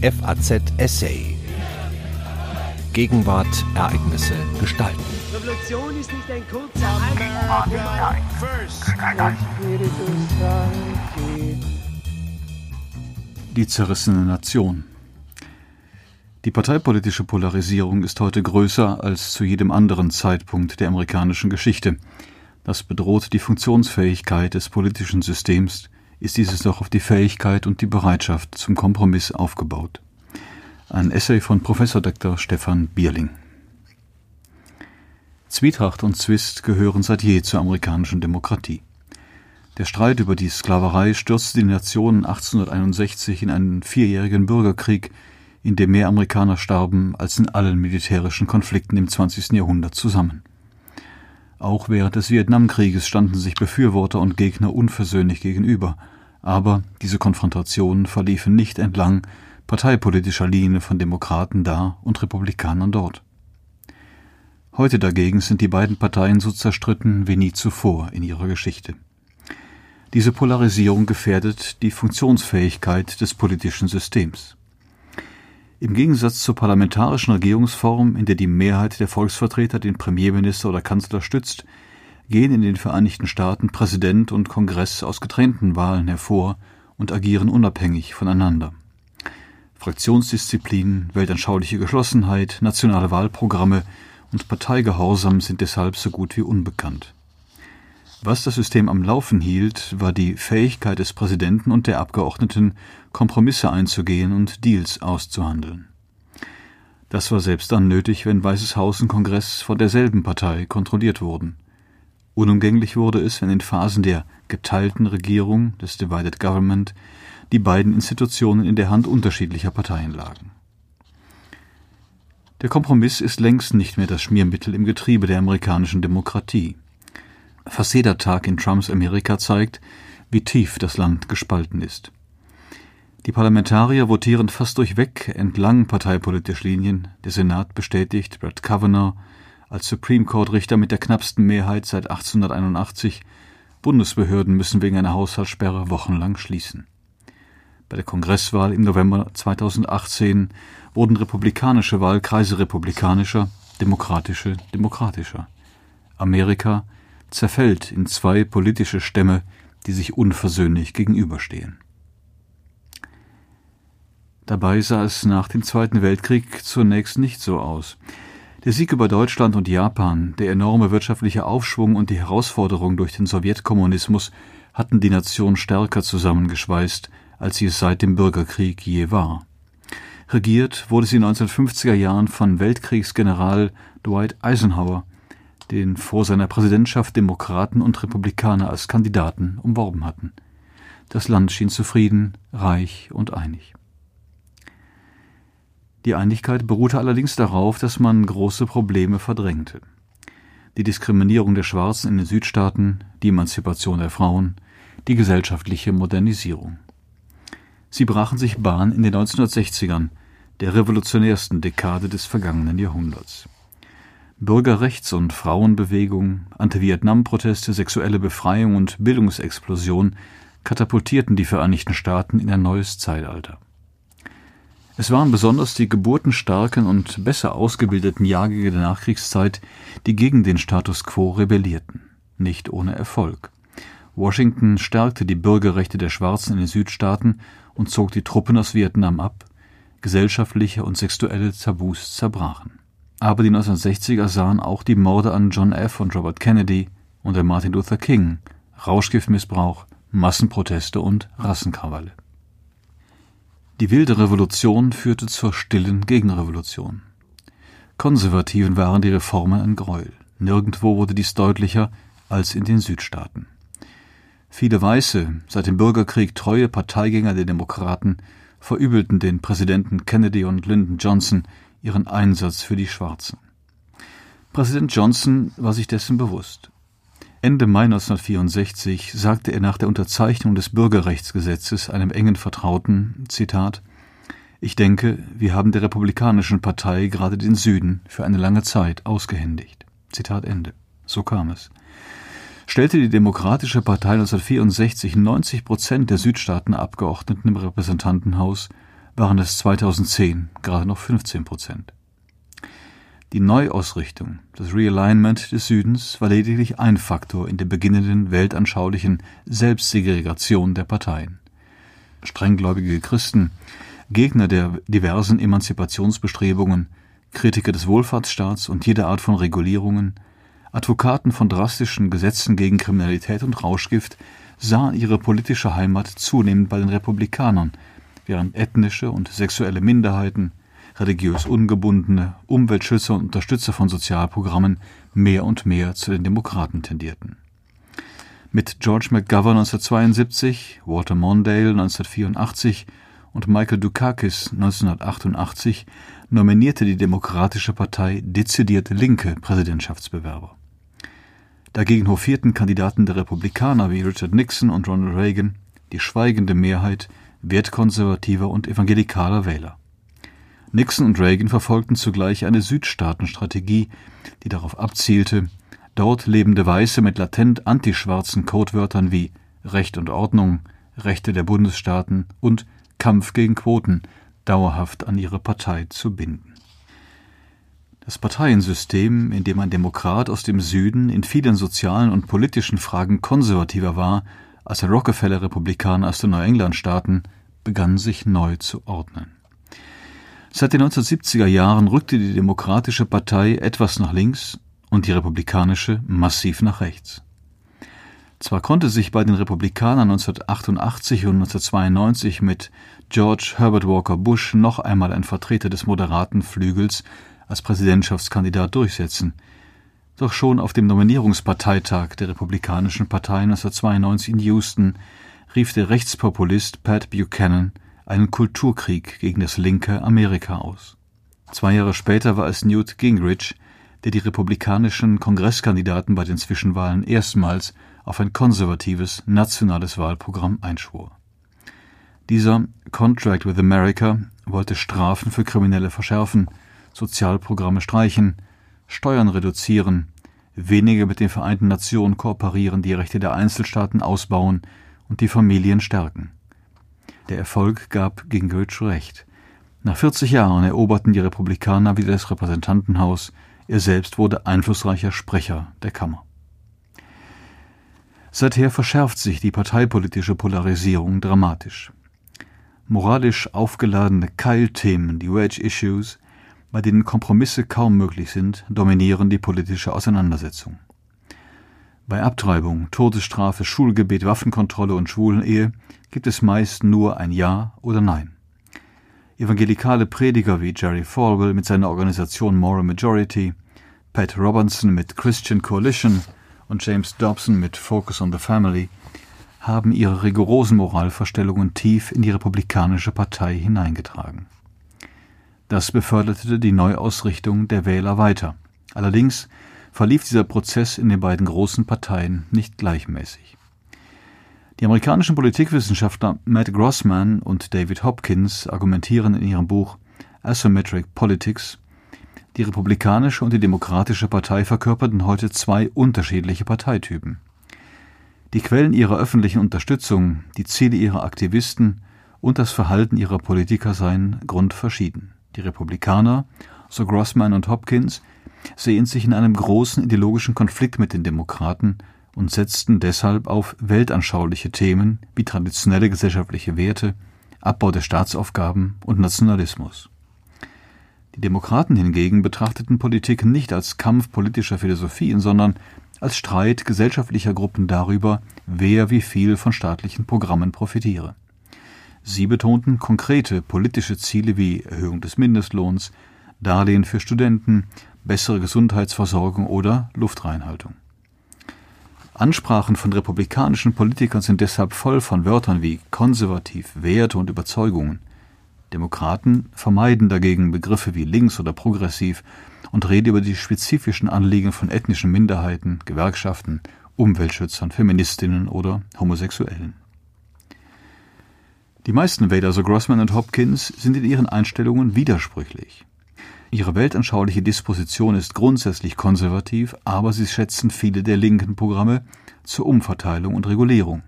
FAZ Essay. Gegenwart, Ereignisse, Gestalten. Revolution ist nicht ein kurzer Die zerrissene Nation. Die parteipolitische Polarisierung ist heute größer als zu jedem anderen Zeitpunkt der amerikanischen Geschichte. Das bedroht die Funktionsfähigkeit des politischen Systems, ist dieses doch auf die Fähigkeit und die Bereitschaft zum Kompromiss aufgebaut. Ein Essay von Professor Dr. Stefan Bierling. Zwietracht und Zwist gehören seit je zur amerikanischen Demokratie. Der Streit über die Sklaverei stürzte die Nation 1861 in einen vierjährigen Bürgerkrieg, in dem mehr Amerikaner starben als in allen militärischen Konflikten im 20. Jahrhundert zusammen. Auch während des Vietnamkrieges standen sich Befürworter und Gegner unversöhnlich gegenüber, aber diese Konfrontationen verliefen nicht entlang parteipolitischer Linie von Demokraten da und Republikanern dort. Heute dagegen sind die beiden Parteien so zerstritten wie nie zuvor in ihrer Geschichte. Diese Polarisierung gefährdet die Funktionsfähigkeit des politischen Systems. Im Gegensatz zur parlamentarischen Regierungsform, in der die Mehrheit der Volksvertreter den Premierminister oder Kanzler stützt, gehen in den Vereinigten Staaten Präsident und Kongress aus getrennten Wahlen hervor und agieren unabhängig voneinander. Fraktionsdisziplin, weltanschauliche Geschlossenheit, nationale Wahlprogramme und Parteigehorsam sind deshalb so gut wie unbekannt. Was das System am Laufen hielt, war die Fähigkeit des Präsidenten und der Abgeordneten, Kompromisse einzugehen und Deals auszuhandeln. Das war selbst dann nötig, wenn Weißes Haus und Kongress von derselben Partei kontrolliert wurden. Unumgänglich wurde es, wenn in Phasen der geteilten Regierung, des Divided Government, die beiden Institutionen in der Hand unterschiedlicher Parteien lagen. Der Kompromiss ist längst nicht mehr das Schmiermittel im Getriebe der amerikanischen Demokratie. Fast jeder Tag in Trumps Amerika zeigt, wie tief das Land gespalten ist. Die Parlamentarier votieren fast durchweg entlang parteipolitischer Linien. Der Senat bestätigt Brett Kavanaugh als Supreme Court Richter mit der knappsten Mehrheit seit 1881. Bundesbehörden müssen wegen einer Haushaltssperre wochenlang schließen. Bei der Kongresswahl im November 2018 wurden republikanische Wahlkreise republikanischer, demokratische demokratischer. Amerika zerfällt in zwei politische Stämme, die sich unversöhnlich gegenüberstehen. Dabei sah es nach dem Zweiten Weltkrieg zunächst nicht so aus. Der Sieg über Deutschland und Japan, der enorme wirtschaftliche Aufschwung und die Herausforderung durch den Sowjetkommunismus hatten die Nation stärker zusammengeschweißt, als sie es seit dem Bürgerkrieg je war. Regiert wurde sie in den 1950er Jahren von Weltkriegsgeneral Dwight Eisenhower, den vor seiner Präsidentschaft Demokraten und Republikaner als Kandidaten umworben hatten. Das Land schien zufrieden, reich und einig. Die Einigkeit beruhte allerdings darauf, dass man große Probleme verdrängte. Die Diskriminierung der Schwarzen in den Südstaaten, die Emanzipation der Frauen, die gesellschaftliche Modernisierung. Sie brachen sich Bahn in den 1960ern, der revolutionärsten Dekade des vergangenen Jahrhunderts. Bürgerrechts- und Frauenbewegung, Anti-Vietnam-Proteste, sexuelle Befreiung und Bildungsexplosion katapultierten die Vereinigten Staaten in ein neues Zeitalter. Es waren besonders die geburtenstarken und besser ausgebildeten Jahrgänge der Nachkriegszeit, die gegen den Status quo rebellierten, nicht ohne Erfolg. Washington stärkte die Bürgerrechte der Schwarzen in den Südstaaten und zog die Truppen aus Vietnam ab, gesellschaftliche und sexuelle Tabus zerbrachen. Aber die 1960er sahen auch die Morde an John F. und Robert Kennedy und der Martin Luther King, Rauschgiftmissbrauch, Massenproteste und Rassenkrawalle. Die wilde Revolution führte zur stillen Gegenrevolution. Konservativen waren die Reformen ein Gräuel. Nirgendwo wurde dies deutlicher als in den Südstaaten. Viele weiße, seit dem Bürgerkrieg treue Parteigänger der Demokraten verübelten den Präsidenten Kennedy und Lyndon Johnson ihren Einsatz für die Schwarzen. Präsident Johnson war sich dessen bewusst. Ende Mai 1964 sagte er nach der Unterzeichnung des Bürgerrechtsgesetzes einem engen Vertrauten, Zitat, ich denke, wir haben der Republikanischen Partei gerade den Süden für eine lange Zeit ausgehändigt. Zitat Ende. So kam es. Stellte die Demokratische Partei 1964 90 Prozent der Südstaatenabgeordneten im Repräsentantenhaus, waren es 2010 gerade noch 15 Prozent. Die Neuausrichtung, das Realignment des Südens war lediglich ein Faktor in der beginnenden weltanschaulichen Selbstsegregation der Parteien. Strenggläubige Christen, Gegner der diversen Emanzipationsbestrebungen, Kritiker des Wohlfahrtsstaats und jeder Art von Regulierungen, Advokaten von drastischen Gesetzen gegen Kriminalität und Rauschgift sahen ihre politische Heimat zunehmend bei den Republikanern, während ethnische und sexuelle Minderheiten, religiös ungebundene, Umweltschützer und Unterstützer von Sozialprogrammen mehr und mehr zu den Demokraten tendierten. Mit George McGovern 1972, Walter Mondale 1984 und Michael Dukakis 1988 nominierte die Demokratische Partei dezidierte linke Präsidentschaftsbewerber. Dagegen hofierten Kandidaten der Republikaner wie Richard Nixon und Ronald Reagan die schweigende Mehrheit wertkonservativer und evangelikaler Wähler. Nixon und Reagan verfolgten zugleich eine Südstaatenstrategie, die darauf abzielte, dort lebende Weiße mit latent antischwarzen Codewörtern wie Recht und Ordnung, Rechte der Bundesstaaten und Kampf gegen Quoten dauerhaft an ihre Partei zu binden. Das Parteiensystem, in dem ein Demokrat aus dem Süden in vielen sozialen und politischen Fragen konservativer war als Rockefeller-Republikaner aus den Neuenglandstaaten, begann sich neu zu ordnen. Seit den 1970er Jahren rückte die Demokratische Partei etwas nach links und die Republikanische massiv nach rechts. Zwar konnte sich bei den Republikanern 1988 und 1992 mit George Herbert Walker Bush noch einmal ein Vertreter des moderaten Flügels als Präsidentschaftskandidat durchsetzen, doch schon auf dem Nominierungsparteitag der Republikanischen Partei 1992 in Houston rief der Rechtspopulist Pat Buchanan einen Kulturkrieg gegen das linke Amerika aus. Zwei Jahre später war es Newt Gingrich, der die republikanischen Kongresskandidaten bei den Zwischenwahlen erstmals auf ein konservatives nationales Wahlprogramm einschwor. Dieser Contract with America wollte Strafen für Kriminelle verschärfen, Sozialprogramme streichen, Steuern reduzieren, weniger mit den Vereinten Nationen kooperieren, die Rechte der Einzelstaaten ausbauen und die Familien stärken. Der Erfolg gab Gingrich recht. Nach 40 Jahren eroberten die Republikaner wieder das Repräsentantenhaus, er selbst wurde einflussreicher Sprecher der Kammer. Seither verschärft sich die parteipolitische Polarisierung dramatisch. Moralisch aufgeladene Keilthemen, die Wedge-Issues, bei denen Kompromisse kaum möglich sind, dominieren die politische Auseinandersetzung. Bei Abtreibung, Todesstrafe, Schulgebet, Waffenkontrolle und Schwulenehe gibt es meist nur ein Ja oder Nein. Evangelikale Prediger wie Jerry Falwell mit seiner Organisation Moral Majority, Pat Robertson mit Christian Coalition und James Dobson mit Focus on the Family haben ihre rigorosen Moralvorstellungen tief in die Republikanische Partei hineingetragen. Das beförderte die Neuausrichtung der Wähler weiter. Allerdings verlief dieser Prozess in den beiden großen Parteien nicht gleichmäßig. Die amerikanischen Politikwissenschaftler Matt Grossman und David Hopkins argumentieren in ihrem Buch Asymmetric Politics die Republikanische und die Demokratische Partei verkörperten heute zwei unterschiedliche Parteitypen. Die Quellen ihrer öffentlichen Unterstützung, die Ziele ihrer Aktivisten und das Verhalten ihrer Politiker seien grundverschieden. Die Republikaner, so Grossman und Hopkins, sehen sich in einem großen ideologischen Konflikt mit den Demokraten und setzten deshalb auf weltanschauliche Themen wie traditionelle gesellschaftliche Werte, Abbau der Staatsaufgaben und Nationalismus. Die Demokraten hingegen betrachteten Politik nicht als Kampf politischer Philosophien, sondern als Streit gesellschaftlicher Gruppen darüber, wer wie viel von staatlichen Programmen profitiere. Sie betonten konkrete politische Ziele wie Erhöhung des Mindestlohns, Darlehen für Studenten, bessere Gesundheitsversorgung oder Luftreinhaltung. Ansprachen von republikanischen Politikern sind deshalb voll von Wörtern wie konservativ, Werte und Überzeugungen. Demokraten vermeiden dagegen Begriffe wie links oder progressiv und reden über die spezifischen Anliegen von ethnischen Minderheiten, Gewerkschaften, Umweltschützern, Feministinnen oder Homosexuellen. Die meisten Wähler, so Grossman und Hopkins, sind in ihren Einstellungen widersprüchlich. Ihre weltanschauliche Disposition ist grundsätzlich konservativ, aber sie schätzen viele der linken Programme zur Umverteilung und Regulierung.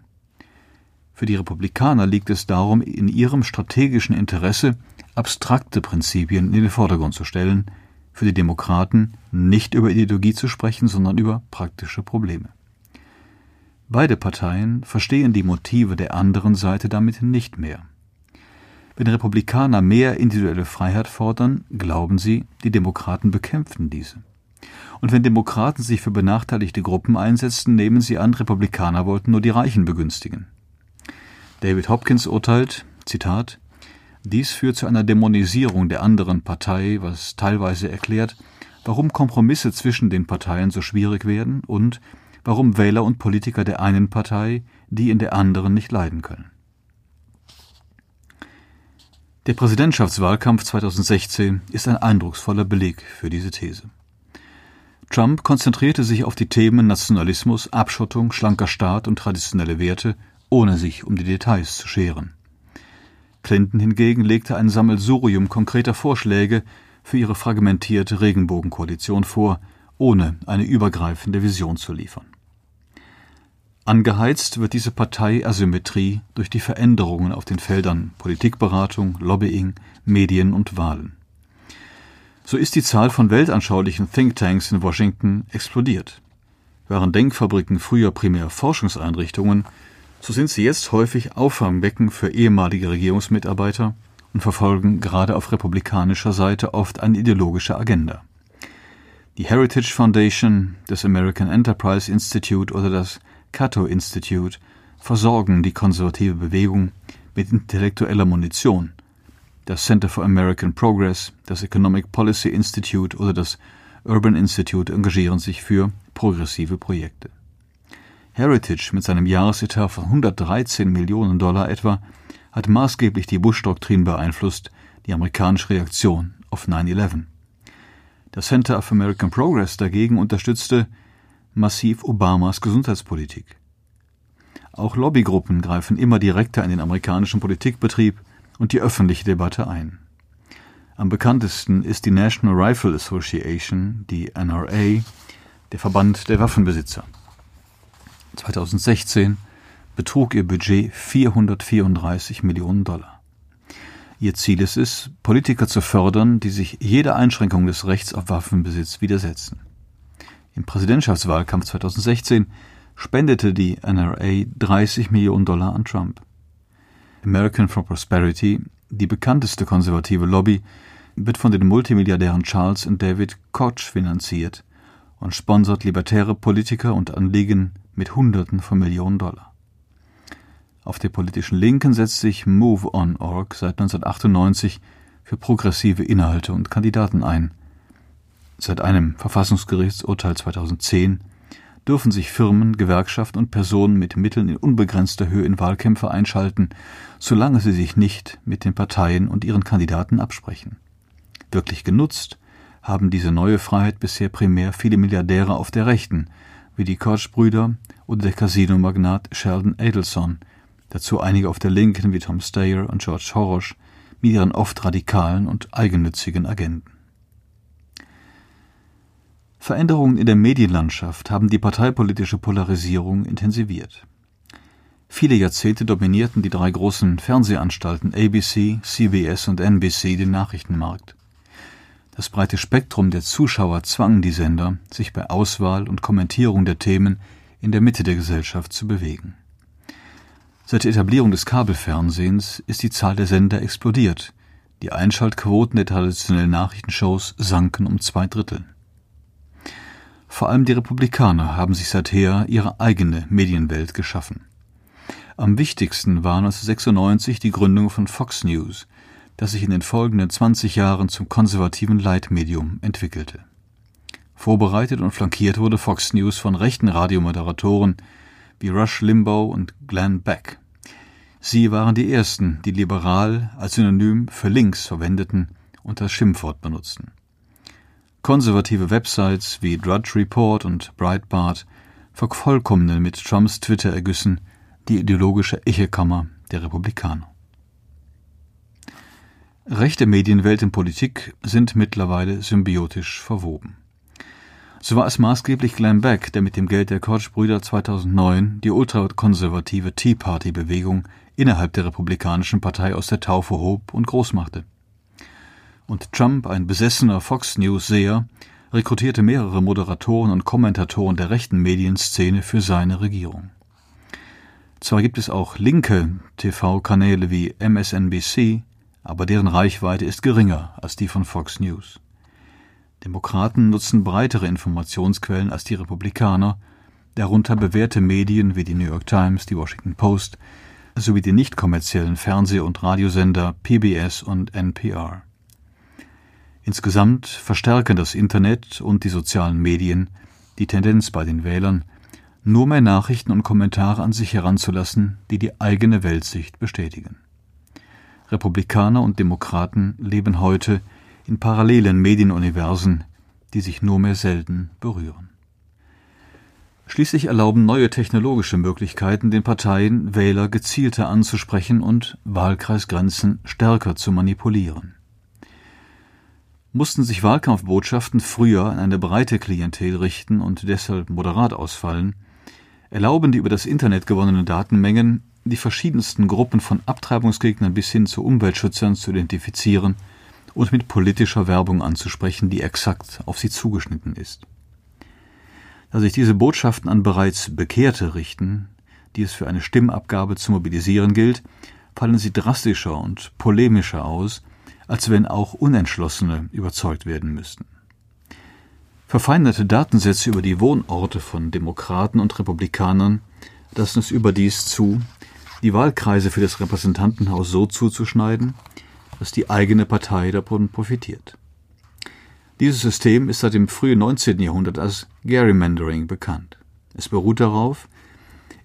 Für die Republikaner liegt es darum in ihrem strategischen Interesse, abstrakte Prinzipien in den Vordergrund zu stellen, für die Demokraten nicht über Ideologie zu sprechen, sondern über praktische Probleme. Beide Parteien verstehen die Motive der anderen Seite damit nicht mehr. Wenn Republikaner mehr individuelle Freiheit fordern, glauben sie, die Demokraten bekämpften diese. Und wenn Demokraten sich für benachteiligte Gruppen einsetzten, nehmen sie an, Republikaner wollten nur die Reichen begünstigen. David Hopkins urteilt, Zitat, dies führt zu einer Dämonisierung der anderen Partei, was teilweise erklärt, warum Kompromisse zwischen den Parteien so schwierig werden und warum Wähler und Politiker der einen Partei die in der anderen nicht leiden können. Der Präsidentschaftswahlkampf 2016 ist ein eindrucksvoller Beleg für diese These. Trump konzentrierte sich auf die Themen Nationalismus, Abschottung, schlanker Staat und traditionelle Werte, ohne sich um die Details zu scheren. Clinton hingegen legte ein Sammelsurium konkreter Vorschläge für ihre fragmentierte Regenbogenkoalition vor, ohne eine übergreifende Vision zu liefern. Angeheizt wird diese Parteiasymmetrie durch die Veränderungen auf den Feldern Politikberatung, Lobbying, Medien und Wahlen. So ist die Zahl von weltanschaulichen Thinktanks in Washington explodiert. Waren Denkfabriken früher primär Forschungseinrichtungen, so sind sie jetzt häufig Auffangbecken für ehemalige Regierungsmitarbeiter und verfolgen gerade auf republikanischer Seite oft eine ideologische Agenda. Die Heritage Foundation, das American Enterprise Institute oder das Cato Institute versorgen die konservative Bewegung mit intellektueller Munition. Das Center for American Progress, das Economic Policy Institute oder das Urban Institute engagieren sich für progressive Projekte. Heritage mit seinem Jahresetat von 113 Millionen Dollar etwa hat maßgeblich die Bush-Doktrin beeinflusst, die amerikanische Reaktion auf 9-11. Das Center of American Progress dagegen unterstützte massiv Obamas Gesundheitspolitik. Auch Lobbygruppen greifen immer direkter in den amerikanischen Politikbetrieb und die öffentliche Debatte ein. Am bekanntesten ist die National Rifle Association, die NRA, der Verband der Waffenbesitzer. 2016 betrug ihr Budget 434 Millionen Dollar. Ihr Ziel ist es, Politiker zu fördern, die sich jeder Einschränkung des Rechts auf Waffenbesitz widersetzen. Im Präsidentschaftswahlkampf 2016 spendete die NRA 30 Millionen Dollar an Trump. American for Prosperity, die bekannteste konservative Lobby, wird von den Multimilliardären Charles und David Koch finanziert und sponsert libertäre Politiker und Anliegen mit Hunderten von Millionen Dollar. Auf der politischen Linken setzt sich MoveOn.org seit 1998 für progressive Inhalte und Kandidaten ein. Seit einem Verfassungsgerichtsurteil 2010 dürfen sich Firmen, Gewerkschaften und Personen mit Mitteln in unbegrenzter Höhe in Wahlkämpfe einschalten, solange sie sich nicht mit den Parteien und ihren Kandidaten absprechen. Wirklich genutzt haben diese neue Freiheit bisher primär viele Milliardäre auf der Rechten, wie die Koch-Brüder oder der Casino-Magnat Sheldon Adelson, dazu einige auf der Linken wie Tom Steyer und George Soros mit ihren oft radikalen und eigennützigen Agenten. Veränderungen in der Medienlandschaft haben die parteipolitische Polarisierung intensiviert. Viele Jahrzehnte dominierten die drei großen Fernsehanstalten ABC, CBS und NBC den Nachrichtenmarkt. Das breite Spektrum der Zuschauer zwang die Sender, sich bei Auswahl und Kommentierung der Themen in der Mitte der Gesellschaft zu bewegen. Seit der Etablierung des Kabelfernsehens ist die Zahl der Sender explodiert. Die Einschaltquoten der traditionellen Nachrichtenshows sanken um zwei Drittel. Vor allem die Republikaner haben sich seither ihre eigene Medienwelt geschaffen. Am wichtigsten war 1996 die Gründung von Fox News, das sich in den folgenden 20 Jahren zum konservativen Leitmedium entwickelte. Vorbereitet und flankiert wurde Fox News von rechten Radiomoderatoren wie Rush Limbaugh und Glenn Beck. Sie waren die ersten, die liberal als Synonym für links verwendeten und das Schimpfwort benutzten. Konservative Websites wie Drudge Report und Breitbart vervollkommnen mit Trumps Twitter-Ergüssen die ideologische Echekammer der Republikaner. Rechte Medienwelt und Politik sind mittlerweile symbiotisch verwoben. So war es maßgeblich Glenn Beck, der mit dem Geld der Koch-Brüder 2009 die ultrakonservative Tea Party-Bewegung innerhalb der Republikanischen Partei aus der Taufe hob und groß machte. Und Trump, ein besessener Fox News-Seher, rekrutierte mehrere Moderatoren und Kommentatoren der rechten Medienszene für seine Regierung. Zwar gibt es auch linke TV-Kanäle wie MSNBC, aber deren Reichweite ist geringer als die von Fox News. Demokraten nutzen breitere Informationsquellen als die Republikaner, darunter bewährte Medien wie die New York Times, die Washington Post sowie die nicht kommerziellen Fernseh- und Radiosender PBS und NPR. Insgesamt verstärken das Internet und die sozialen Medien die Tendenz bei den Wählern, nur mehr Nachrichten und Kommentare an sich heranzulassen, die die eigene Weltsicht bestätigen. Republikaner und Demokraten leben heute in parallelen Medienuniversen, die sich nur mehr selten berühren. Schließlich erlauben neue technologische Möglichkeiten den Parteien, Wähler gezielter anzusprechen und Wahlkreisgrenzen stärker zu manipulieren. Mussten sich Wahlkampfbotschaften früher an eine breite Klientel richten und deshalb moderat ausfallen, erlauben die über das Internet gewonnenen Datenmengen, die verschiedensten Gruppen von Abtreibungsgegnern bis hin zu Umweltschützern zu identifizieren und mit politischer Werbung anzusprechen, die exakt auf sie zugeschnitten ist. Da sich diese Botschaften an bereits Bekehrte richten, die es für eine Stimmabgabe zu mobilisieren gilt, fallen sie drastischer und polemischer aus, als wenn auch Unentschlossene überzeugt werden müssten. Verfeinerte Datensätze über die Wohnorte von Demokraten und Republikanern lassen es überdies zu, die Wahlkreise für das Repräsentantenhaus so zuzuschneiden, dass die eigene Partei davon profitiert. Dieses System ist seit dem frühen 19. Jahrhundert als Gerrymandering bekannt. Es beruht darauf,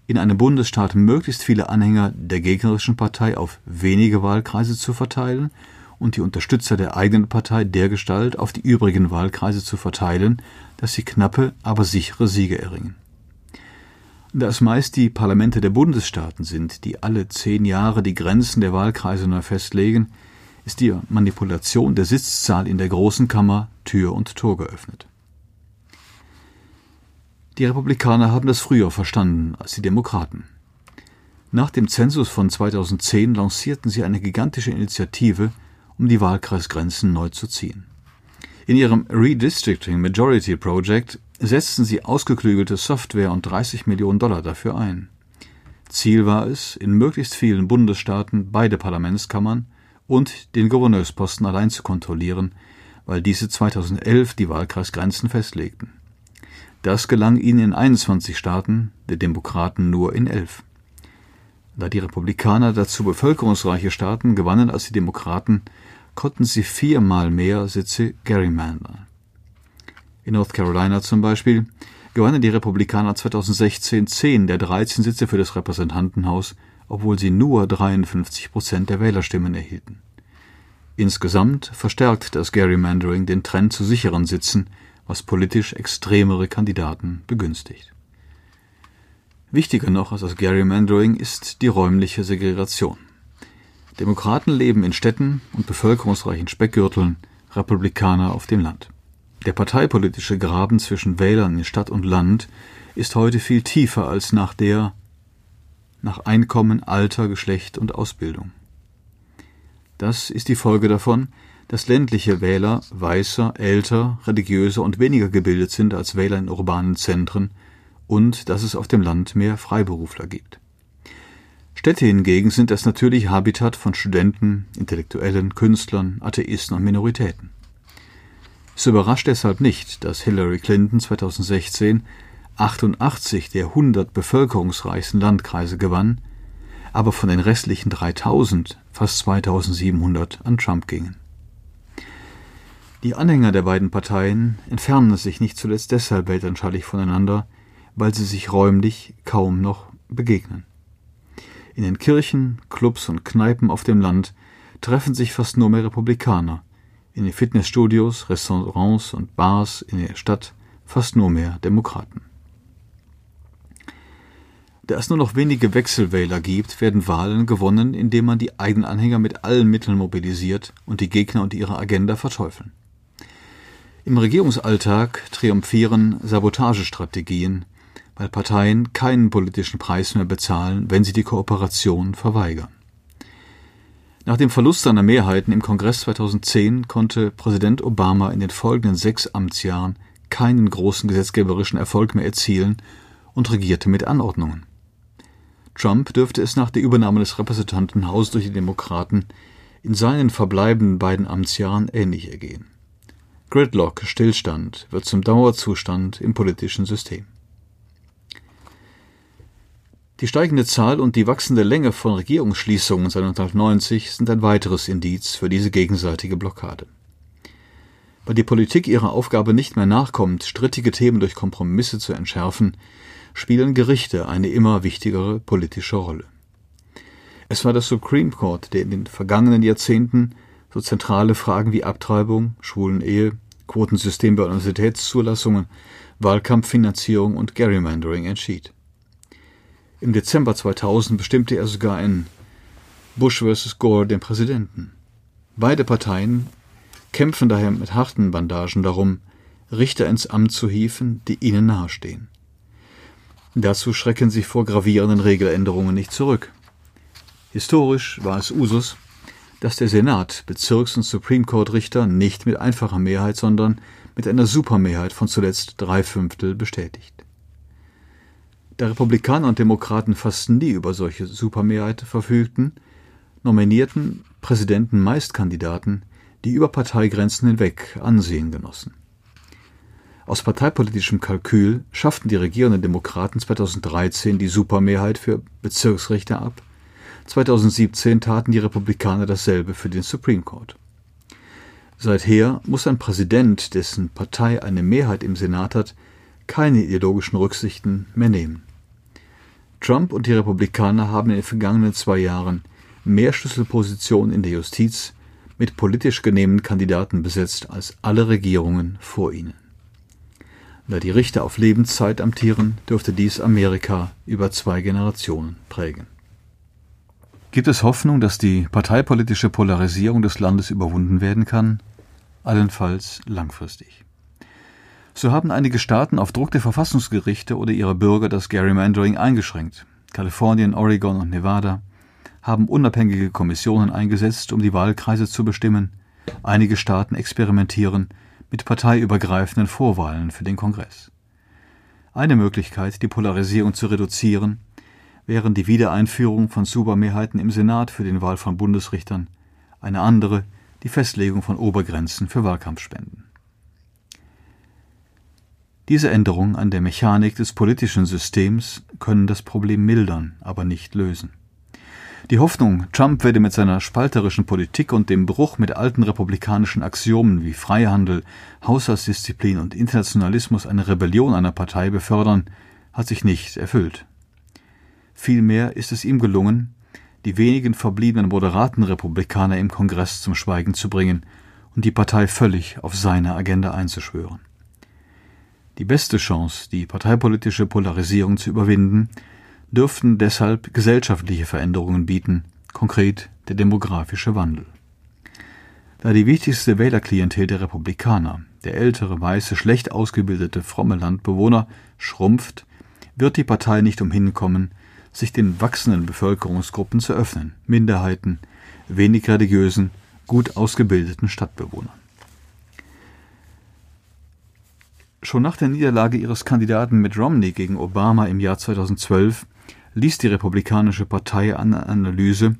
in einem Bundesstaat möglichst viele Anhänger der gegnerischen Partei auf wenige Wahlkreise zu verteilen und die Unterstützer der eigenen Partei dergestalt auf die übrigen Wahlkreise zu verteilen, dass sie knappe, aber sichere Siege erringen. Da es meist die Parlamente der Bundesstaaten sind, die alle zehn Jahre die Grenzen der Wahlkreise neu festlegen, ist die Manipulation der Sitzzahl in der Großen Kammer Tür und Tor geöffnet. Die Republikaner haben das früher verstanden als die Demokraten. Nach dem Zensus von 2010 lancierten sie eine gigantische Initiative, um die Wahlkreisgrenzen neu zu ziehen. In ihrem Redistricting Majority Project setzten sie ausgeklügelte Software und 30 Millionen Dollar dafür ein. Ziel war es, in möglichst vielen Bundesstaaten beide Parlamentskammern und den Gouverneursposten allein zu kontrollieren, weil diese 2011 die Wahlkreisgrenzen festlegten. Das gelang ihnen in 21 Staaten, der Demokraten nur in 11. Da die Republikaner dazu bevölkerungsreiche Staaten gewannen als die Demokraten, konnten sie viermal mehr Sitze gerrymandern. In North Carolina zum Beispiel gewannen die Republikaner 2016 zehn der 13 Sitze für das Repräsentantenhaus obwohl sie nur 53 Prozent der Wählerstimmen erhielten. Insgesamt verstärkt das Gerrymandering den Trend zu sicheren Sitzen, was politisch extremere Kandidaten begünstigt. Wichtiger noch als das Gerrymandering ist die räumliche Segregation. Demokraten leben in Städten und bevölkerungsreichen Speckgürteln, Republikaner auf dem Land. Der parteipolitische Graben zwischen Wählern in Stadt und Land ist heute viel tiefer als nach der nach Einkommen, Alter, Geschlecht und Ausbildung. Das ist die Folge davon, dass ländliche Wähler weißer, älter, religiöser und weniger gebildet sind als Wähler in urbanen Zentren und dass es auf dem Land mehr Freiberufler gibt. Städte hingegen sind das natürliche Habitat von Studenten, Intellektuellen, Künstlern, Atheisten und Minoritäten. Es überrascht deshalb nicht, dass Hillary Clinton 2016 88 der 100 bevölkerungsreichsten Landkreise gewann, aber von den restlichen 3000 fast 2700 an Trump gingen. Die Anhänger der beiden Parteien entfernen sich nicht zuletzt deshalb weltanschaulich voneinander, weil sie sich räumlich kaum noch begegnen. In den Kirchen, Clubs und Kneipen auf dem Land treffen sich fast nur mehr Republikaner, in den Fitnessstudios, Restaurants und Bars in der Stadt fast nur mehr Demokraten. Da es nur noch wenige Wechselwähler gibt, werden Wahlen gewonnen, indem man die eigenen Anhänger mit allen Mitteln mobilisiert und die Gegner und ihre Agenda verteufeln. Im Regierungsalltag triumphieren Sabotagestrategien, weil Parteien keinen politischen Preis mehr bezahlen, wenn sie die Kooperation verweigern. Nach dem Verlust seiner Mehrheiten im Kongress 2010 konnte Präsident Obama in den folgenden sechs Amtsjahren keinen großen gesetzgeberischen Erfolg mehr erzielen und regierte mit Anordnungen. Trump dürfte es nach der Übernahme des Repräsentantenhauses durch die Demokraten in seinen verbleibenden beiden Amtsjahren ähnlich ergehen. Gridlock, Stillstand, wird zum Dauerzustand im politischen System. Die steigende Zahl und die wachsende Länge von Regierungsschließungen seit 1990 sind ein weiteres Indiz für diese gegenseitige Blockade. Weil die Politik ihrer Aufgabe nicht mehr nachkommt, strittige Themen durch Kompromisse zu entschärfen, spielen Gerichte eine immer wichtigere politische Rolle. Es war das Supreme Court, der in den vergangenen Jahrzehnten so zentrale Fragen wie Abtreibung, Schwulenehe, Quotensystem bei Universitätszulassungen, Wahlkampffinanzierung und Gerrymandering entschied. Im Dezember 2000 bestimmte er sogar in Bush vs. Gore den Präsidenten. Beide Parteien kämpfen daher mit harten Bandagen darum, Richter ins Amt zu hieven, die ihnen nahestehen. Dazu schrecken sie vor gravierenden Regeländerungen nicht zurück. Historisch war es Usus, dass der Senat Bezirks- und Supreme Court Richter nicht mit einfacher Mehrheit, sondern mit einer Supermehrheit von zuletzt drei Fünftel bestätigt. Da Republikaner und Demokraten fast nie über solche Supermehrheit verfügten, nominierten Präsidenten meist Kandidaten, die über Parteigrenzen hinweg Ansehen genossen. Aus parteipolitischem Kalkül schafften die regierenden Demokraten 2013 die Supermehrheit für Bezirksrichter ab, 2017 taten die Republikaner dasselbe für den Supreme Court. Seither muss ein Präsident, dessen Partei eine Mehrheit im Senat hat, keine ideologischen Rücksichten mehr nehmen. Trump und die Republikaner haben in den vergangenen zwei Jahren mehr Schlüsselpositionen in der Justiz mit politisch genehmen Kandidaten besetzt als alle Regierungen vor ihnen. Da die Richter auf Lebenszeit amtieren, dürfte dies Amerika über zwei Generationen prägen. Gibt es Hoffnung, dass die parteipolitische Polarisierung des Landes überwunden werden kann? Allenfalls langfristig. So haben einige Staaten auf Druck der Verfassungsgerichte oder ihrer Bürger das Gerrymandering eingeschränkt. Kalifornien, Oregon und Nevada haben unabhängige Kommissionen eingesetzt, um die Wahlkreise zu bestimmen. Einige Staaten experimentieren mit parteiübergreifenden Vorwahlen für den Kongress. Eine Möglichkeit, die Polarisierung zu reduzieren, wären die Wiedereinführung von Supermehrheiten im Senat für den Wahl von Bundesrichtern, eine andere die Festlegung von Obergrenzen für Wahlkampfspenden. Diese Änderungen an der Mechanik des politischen Systems können das Problem mildern, aber nicht lösen. Die Hoffnung, Trump werde mit seiner spalterischen Politik und dem Bruch mit alten republikanischen Axiomen wie Freihandel, Haushaltsdisziplin und Internationalismus eine Rebellion einer Partei befördern, hat sich nicht erfüllt. Vielmehr ist es ihm gelungen, die wenigen verbliebenen moderaten Republikaner im Kongress zum Schweigen zu bringen und die Partei völlig auf seine Agenda einzuschwören. Die beste Chance, die parteipolitische Polarisierung zu überwinden, dürften deshalb gesellschaftliche Veränderungen bieten, konkret der demografische Wandel. Da die wichtigste Wählerklientel der Republikaner, der ältere, weiße, schlecht ausgebildete, fromme Landbewohner, schrumpft, wird die Partei nicht umhin kommen, sich den wachsenden Bevölkerungsgruppen zu öffnen, Minderheiten, wenig religiösen, gut ausgebildeten Stadtbewohnern. Schon nach der Niederlage ihres Kandidaten Mitt Romney gegen Obama im Jahr 2012 ließ die Republikanische Partei eine Analyse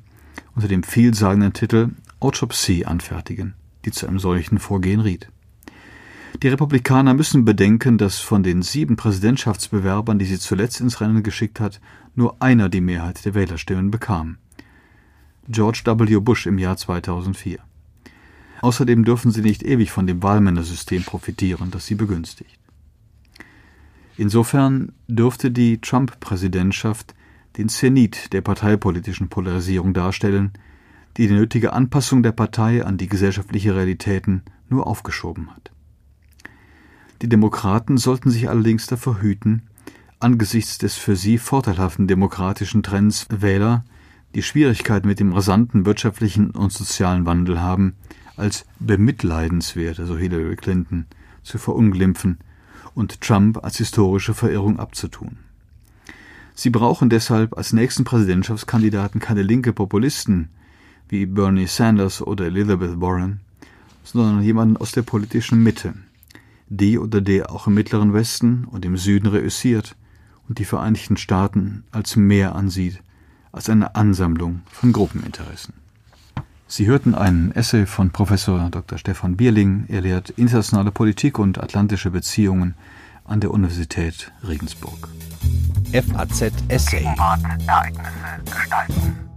unter dem vielsagenden Titel Autopsie anfertigen, die zu einem solchen Vorgehen riet. Die Republikaner müssen bedenken, dass von den sieben Präsidentschaftsbewerbern, die sie zuletzt ins Rennen geschickt hat, nur einer die Mehrheit der Wählerstimmen bekam. George W. Bush im Jahr 2004. Außerdem dürfen sie nicht ewig von dem Wahlmännersystem profitieren, das sie begünstigt. Insofern dürfte die Trump-Präsidentschaft den Zenit der parteipolitischen Polarisierung darstellen, die die nötige Anpassung der Partei an die gesellschaftliche Realitäten nur aufgeschoben hat. Die Demokraten sollten sich allerdings davor hüten, angesichts des für sie vorteilhaften demokratischen Trends Wähler, die Schwierigkeiten mit dem rasanten wirtschaftlichen und sozialen Wandel haben, als bemitleidenswert, so Hillary Clinton, zu verunglimpfen und Trump als historische Verirrung abzutun. Sie brauchen deshalb als nächsten Präsidentschaftskandidaten keine linke Populisten wie Bernie Sanders oder Elizabeth Warren, sondern jemanden aus der politischen Mitte, die oder der auch im Mittleren Westen und im Süden reüssiert und die Vereinigten Staaten als mehr ansieht als eine Ansammlung von Gruppeninteressen. Sie hörten einen Essay von Professor Dr. Stefan Bierling. Er lehrt internationale Politik und atlantische Beziehungen an der Universität Regensburg. FAZ Essay. Gegenwart, Ereignisse gestalten.